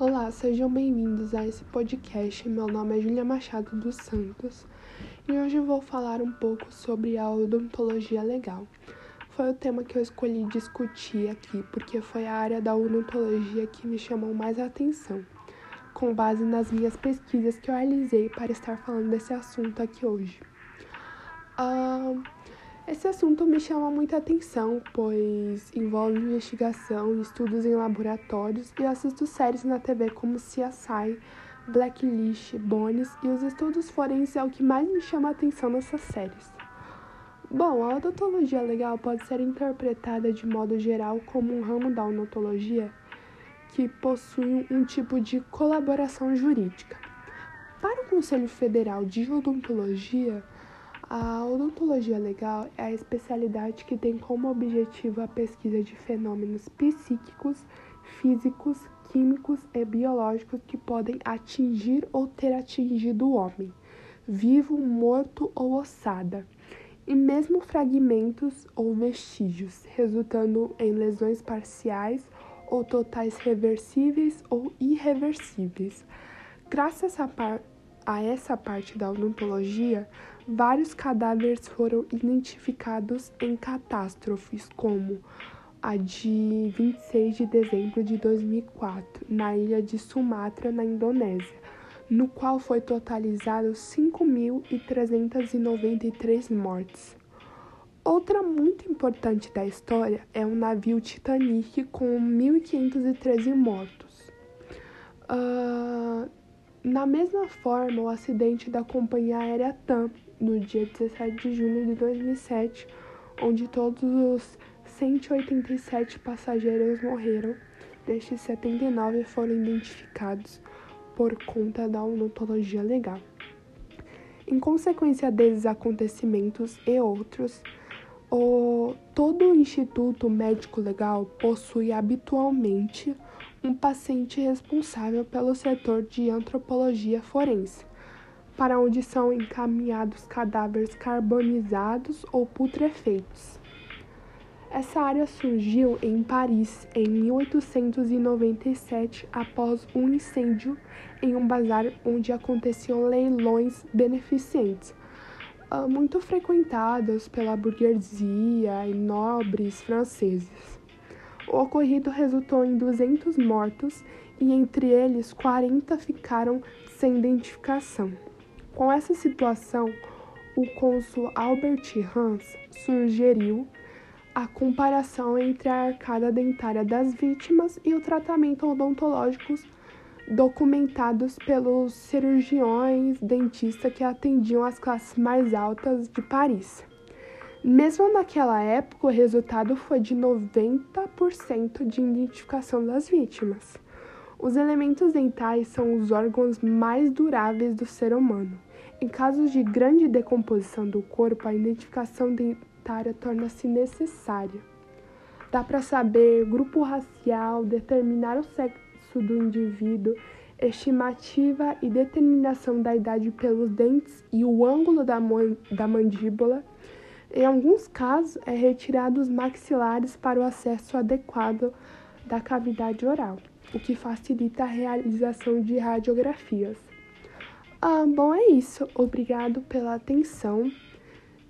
Olá, sejam bem-vindos a esse podcast. Meu nome é Julia Machado dos Santos e hoje vou falar um pouco sobre a odontologia legal. Foi o tema que eu escolhi discutir aqui porque foi a área da odontologia que me chamou mais a atenção, com base nas minhas pesquisas que eu realizei para estar falando desse assunto aqui hoje. Uh, esse assunto me chama muita atenção, pois envolve investigação estudos em laboratórios e assisto séries na TV como CSI, Blacklist, Bones e os estudos forenses é o que mais me chama a atenção nessas séries. Bom, a odontologia legal pode ser interpretada de modo geral como um ramo da odontologia que possui um tipo de colaboração jurídica. Para o Conselho Federal de Odontologia, a odontologia legal é a especialidade que tem como objetivo a pesquisa de fenômenos psíquicos, físicos, químicos e biológicos que podem atingir ou ter atingido o homem, vivo, morto ou ossada, e mesmo fragmentos ou vestígios, resultando em lesões parciais ou totais reversíveis ou irreversíveis. Graças a, par a essa parte da odontologia, Vários cadáveres foram identificados em catástrofes, como a de 26 de dezembro de 2004, na ilha de Sumatra, na Indonésia, no qual foi totalizado 5.393 mortes. Outra muito importante da história é o navio Titanic com 1.513 mortos. Uh, na mesma forma, o acidente da companhia aérea TAM, no dia 17 de julho de 2007, onde todos os 187 passageiros morreram. Destes 79 foram identificados por conta da odontologia legal. Em consequência desses acontecimentos e outros, o, todo o Instituto Médico Legal possui habitualmente um paciente responsável pelo setor de antropologia forense, para onde são encaminhados cadáveres carbonizados ou putrefeitos. Essa área surgiu em Paris em 1897 após um incêndio em um bazar onde aconteciam leilões beneficentes, ah, muito frequentados pela burguesia e nobres franceses. O ocorrido resultou em 200 mortos e entre eles 40 ficaram sem identificação. Com essa situação, o cônsul Albert Hans sugeriu a comparação entre a arcada dentária das vítimas e o tratamento odontológico documentados pelos cirurgiões dentistas que atendiam as classes mais altas de Paris. Mesmo naquela época, o resultado foi de 90% de identificação das vítimas. Os elementos dentais são os órgãos mais duráveis do ser humano. Em casos de grande decomposição do corpo, a identificação dentária torna-se necessária. Dá para saber grupo racial, determinar o sexo do indivíduo, estimativa e determinação da idade pelos dentes e o ângulo da, da mandíbula. Em alguns casos, é retirado os maxilares para o acesso adequado da cavidade oral o que facilita a realização de radiografias. Ah, bom, é isso. Obrigado pela atenção.